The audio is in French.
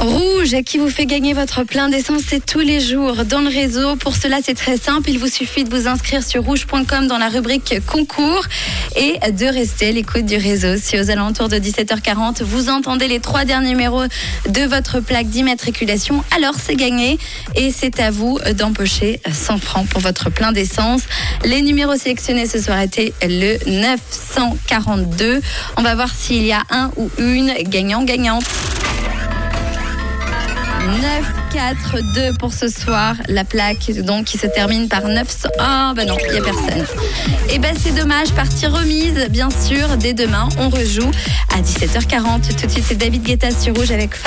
Rouge qui vous fait gagner votre plein d'essence, c'est tous les jours dans le réseau. Pour cela, c'est très simple. Il vous suffit de vous inscrire sur rouge.com dans la rubrique concours et de rester à l'écoute du réseau. Si aux alentours de 17h40, vous entendez les trois derniers numéros de votre plaque d'immatriculation, alors c'est gagné et c'est à vous d'empocher 100 francs pour votre plein d'essence. Les numéros sélectionnés ce soir étaient le 942. On va voir s'il y a un ou une gagnant-gagnante. 9-4-2 pour ce soir. La plaque donc qui se termine par 900. Ah bah non, il n'y a personne. Et ben c'est dommage, partie remise bien sûr. Dès demain, on rejoue à 17h40. Tout de suite, c'est David Guetta sur Rouge avec.